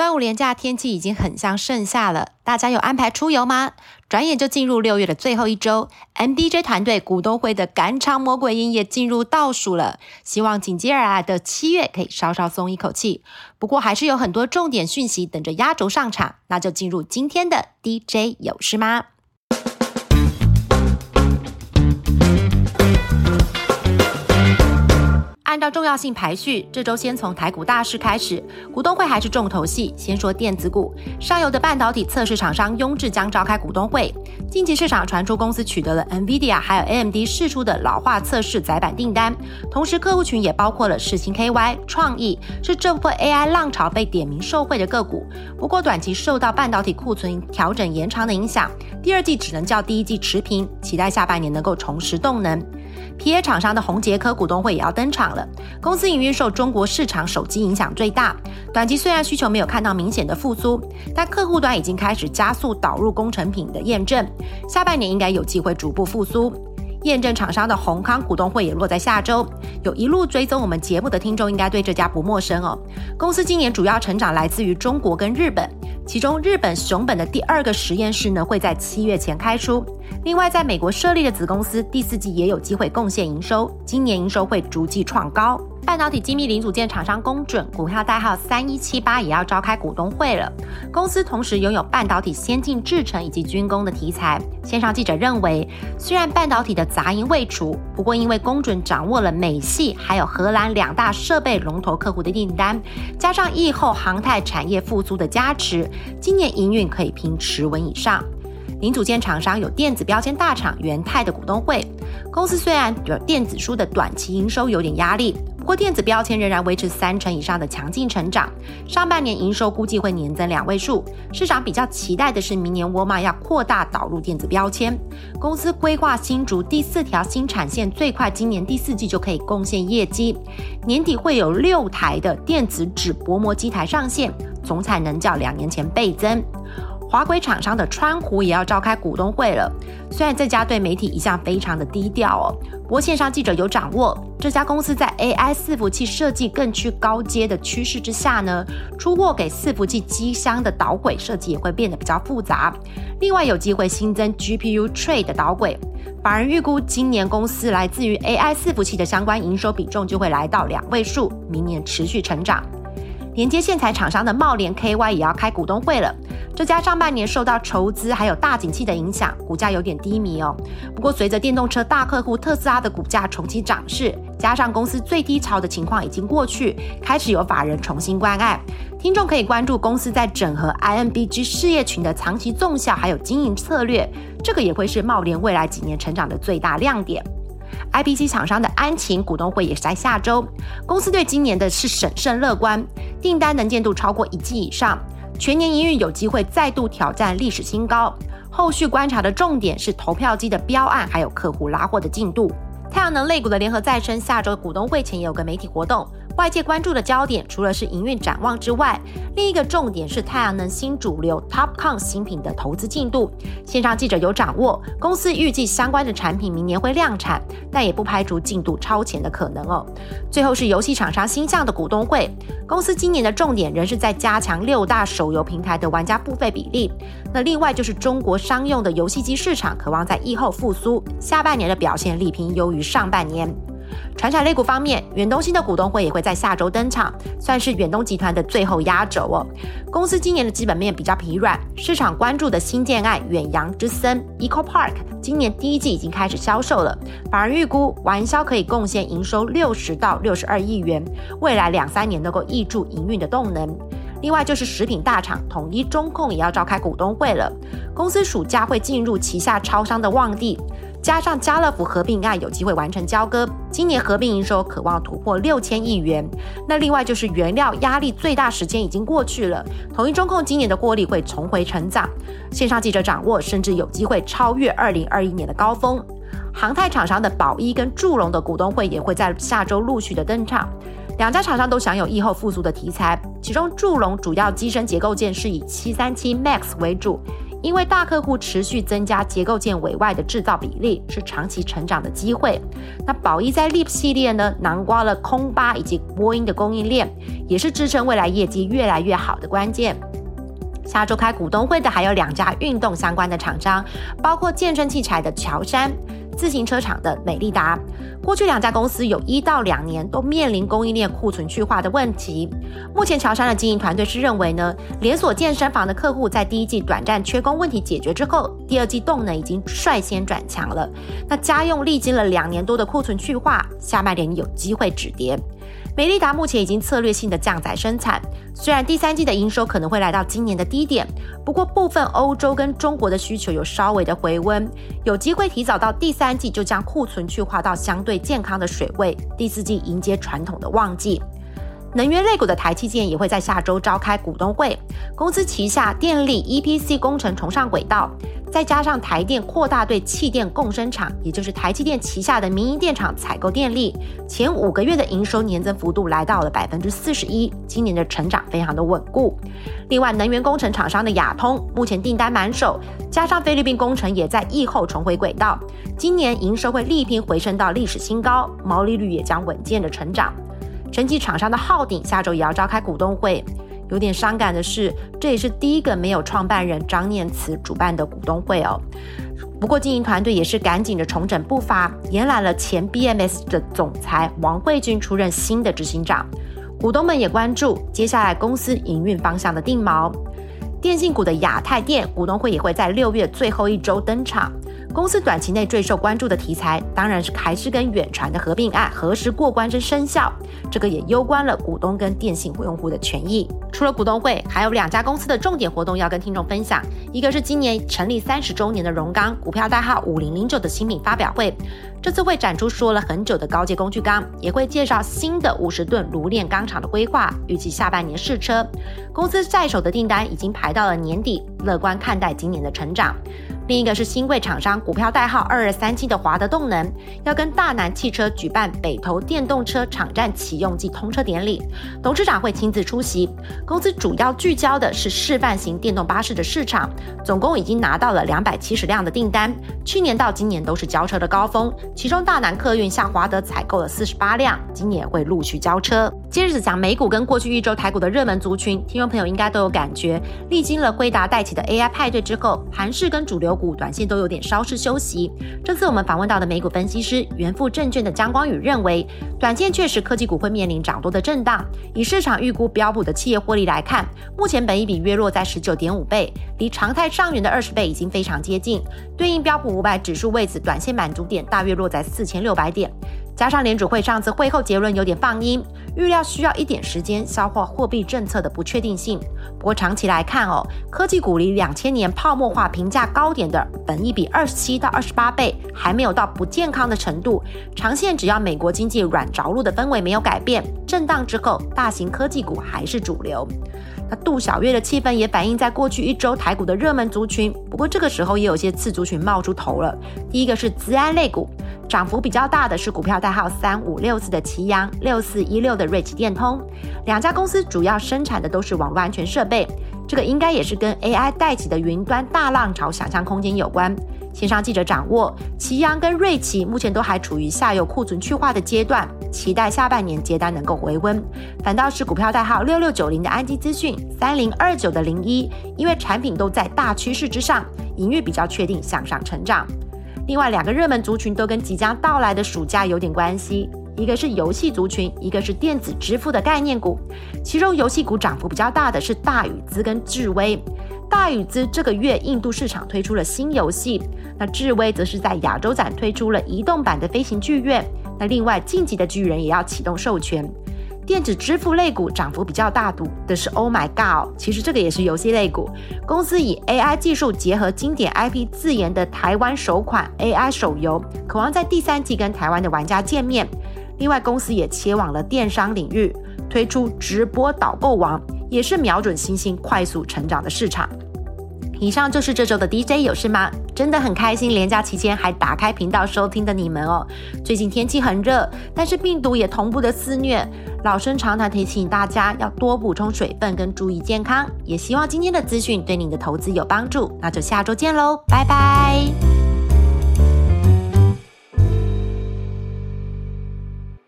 端午连假天气已经很像盛夏了，大家有安排出游吗？转眼就进入六月的最后一周，MDJ 团队股东会的赶场魔鬼音也进入倒数了。希望紧接而来的七月可以稍稍松一口气。不过还是有很多重点讯息等着压轴上场，那就进入今天的 DJ 有事吗？按照重要性排序，这周先从台股大事开始。股东会还是重头戏，先说电子股。上游的半导体测试厂商雍智将召开股东会。近期市场传出公司取得了 NVIDIA 还有 AMD 释出的老化测试载板订单，同时客户群也包括了世星 KY、创意，是这波 AI 浪潮被点名受惠的个股。不过短期受到半导体库存调整延长的影响，第二季只能较第一季持平，期待下半年能够重拾动能。皮 a 厂商的宏杰科股东会也要登场了。公司营运受中国市场手机影响最大，短期虽然需求没有看到明显的复苏，但客户端已经开始加速导入工程品的验证，下半年应该有机会逐步复苏。验证厂商的宏康股东会也落在下周，有一路追踪我们节目的听众应该对这家不陌生哦。公司今年主要成长来自于中国跟日本。其中，日本熊本的第二个实验室呢会在七月前开出。另外，在美国设立的子公司第四季也有机会贡献营收，今年营收会逐季创高。半导体精密零组件厂商公准股票代号三一七八也要召开股东会了。公司同时拥有半导体先进制程以及军工的题材。线上记者认为，虽然半导体的杂音未除，不过因为公准掌握了美系还有荷兰两大设备龙头客户的订单，加上疫后航太产业复苏的加持，今年营运可以拼持稳以上。零组件厂商有电子标签大厂元泰的股东会。公司虽然有电子书的短期营收有点压力。不过电子标签仍然维持三成以上的强劲成长，上半年营收估计会年增两位数。市场比较期待的是明年沃尔玛要扩大导入电子标签，公司规划新竹第四条新产线最快今年第四季就可以贡献业绩，年底会有六台的电子纸薄膜机台上线，总产能较两年前倍增。华轨厂商的川湖也要召开股东会了。虽然这家对媒体一向非常的低调哦，不过线上记者有掌握，这家公司在 AI 伺服器设计更趋高阶的趋势之下呢，出货给伺服器机箱的导轨设计也会变得比较复杂。另外有机会新增 GPU tray 的导轨，法人预估今年公司来自于 AI 伺服器的相关营收比重就会来到两位数，明年持续成长。连接线材厂商的茂联 KY 也要开股东会了。这家上半年受到筹资还有大景气的影响，股价有点低迷哦。不过随着电动车大客户特斯拉的股价重启涨势，加上公司最低潮的情况已经过去，开始有法人重新关爱。听众可以关注公司在整合 INBG 事业群的长期纵效还有经营策略，这个也会是茂联未来几年成长的最大亮点。IPC 厂商的安晴股东会也是在下周，公司对今年的是审慎乐观，订单能见度超过一季以上，全年营运有机会再度挑战历史新高。后续观察的重点是投票机的标案，还有客户拉货的进度。太阳能类股的联合再生下周股东会前也有个媒体活动。外界关注的焦点除了是营运展望之外，另一个重点是太阳能新主流 TOPCon 新品的投资进度。线上记者有掌握，公司预计相关的产品明年会量产，但也不排除进度超前的可能哦。最后是游戏厂商新象的股东会，公司今年的重点仍是在加强六大手游平台的玩家付费比例。那另外就是中国商用的游戏机市场，渴望在疫后复苏，下半年的表现力拼优于上半年。船产类股方面，远东新的股东会也会在下周登场，算是远东集团的最后压轴哦。公司今年的基本面比较疲软，市场关注的新建案远洋之森 Eco Park 今年第一季已经开始销售了，反而预估完销可以贡献营收六十到六十二亿元，未来两三年能够挹注营运的动能。另外就是食品大厂统一中控也要召开股东会了，公司暑假会进入旗下超商的旺地。加上家乐福合并案有机会完成交割，今年合并营收渴望突破六千亿元。那另外就是原料压力最大时间已经过去了，统一中控今年的获利会重回成长。线上记者掌握，甚至有机会超越二零二一年的高峰。航太厂商的宝一跟祝融的股东会也会在下周陆续的登场。两家厂商都享有疫后复苏的题材，其中祝融主要机身结构件是以七三七 MAX 为主。因为大客户持续增加结构件委外的制造比例，是长期成长的机会。那宝一在 Leap 系列呢，囊括了空巴以及波音的供应链，也是支撑未来业绩越来越好的关键。下周开股东会的还有两家运动相关的厂商，包括健身器材的乔山。自行车厂的美利达，过去两家公司有一到两年都面临供应链库存去化的问题。目前乔山的经营团队是认为呢，连锁健身房的客户在第一季短暂缺工问题解决之后，第二季动能已经率先转强了。那家用历经了两年多的库存去化，下半年有机会止跌。美利达目前已经策略性的降载生产，虽然第三季的营收可能会来到今年的低点，不过部分欧洲跟中国的需求有稍微的回温，有机会提早到第三季就将库存去化到相对健康的水位，第四季迎接传统的旺季。能源类股的台积电也会在下周召开股东会，公司旗下电力 EPC 工程重上轨道。再加上台电扩大对气电共生厂，也就是台积电旗下的民营电厂采购电力，前五个月的营收年增幅度来到了百分之四十一，今年的成长非常的稳固。另外，能源工程厂商的亚通目前订单满手，加上菲律宾工程也在疫后重回轨道，今年营收会力拼回升到历史新高，毛利率也将稳健的成长。升级厂商的昊鼎下周也要召开股东会。有点伤感的是，这也是第一个没有创办人张念慈主办的股东会哦。不过经营团队也是赶紧的重整步伐，延揽了前 BMS 的总裁王慧君出任新的执行长。股东们也关注接下来公司营运方向的定锚。电信股的亚太电股东会也会在六月最后一周登场。公司短期内最受关注的题材，当然是还是跟远传的合并案何时过关之生效，这个也攸关了股东跟电信用户的权益。除了股东会，还有两家公司的重点活动要跟听众分享，一个是今年成立三十周年的荣钢股票代号五零零九的新品发表会。这次会展出说了很久的高阶工具钢，也会介绍新的五十吨炉炼钢厂的规划，预计下半年试车。公司在手的订单已经排到了年底，乐观看待今年的成长。另一个是新贵厂商股票代号二二三七的华德动能，要跟大南汽车举办北投电动车场站启用暨通车典礼，董事长会亲自出席。公司主要聚焦的是示范型电动巴士的市场，总共已经拿到了两百七十辆的订单，去年到今年都是交车的高峰。其中大南客运向华德采购了四十八辆，今年会陆续交车。接着讲美股跟过去一周台股的热门族群，听众朋友应该都有感觉，历经了辉达带起的 AI 派对之后，盘式跟主流股短线都有点稍事休息。这次我们访问到的美股分析师元富证券的江光宇认为，短线确实科技股会面临涨多的震荡。以市场预估标普的企业获利来看，目前本益比约落在十九点五倍，离常态上缘的二十倍已经非常接近，对应标普五百指数位置短线满足点大约落在四千六百点。加上联储会上次会后结论有点放音，预料需要一点时间消化货币政策的不确定性。不过长期来看哦，科技股离两千年泡沫化评价高点的本一比二十七到二十八倍，还没有到不健康的程度。长线只要美国经济软着陆的氛围没有改变，震荡之后，大型科技股还是主流。那杜小月的气氛也反映在过去一周台股的热门族群。不过这个时候也有些次族群冒出头了。第一个是资安类股。涨幅比较大的是股票代号三五六四的奇阳，六四一六的瑞奇电通，两家公司主要生产的都是网络安全设备，这个应该也是跟 AI 带起的云端大浪潮想象空间有关。线上记者掌握，奇阳跟瑞奇目前都还处于下游库存去化的阶段，期待下半年接单能够回温。反倒是股票代号六六九零的安基资讯，三零二九的零一，因为产品都在大趋势之上，营运比较确定向上成长。另外两个热门族群都跟即将到来的暑假有点关系，一个是游戏族群，一个是电子支付的概念股。其中游戏股涨幅比较大的是大宇资跟智威。大宇资这个月印度市场推出了新游戏，那智威则是在亚洲展推出了移动版的飞行剧院。那另外晋级的巨人也要启动授权。电子支付类股涨幅比较大的是 Oh My God，其实这个也是游戏类股。公司以 AI 技术结合经典 IP 自研的台湾首款 AI 手游，渴望在第三季跟台湾的玩家见面。另外，公司也切往了电商领域，推出直播导购王，也是瞄准新兴快速成长的市场。以上就是这周的 DJ 有事吗？真的很开心，连假期间还打开频道收听的你们哦。最近天气很热，但是病毒也同步的肆虐。老生常谈提醒大家要多补充水分跟注意健康，也希望今天的资讯对你的投资有帮助。那就下周见喽，拜拜。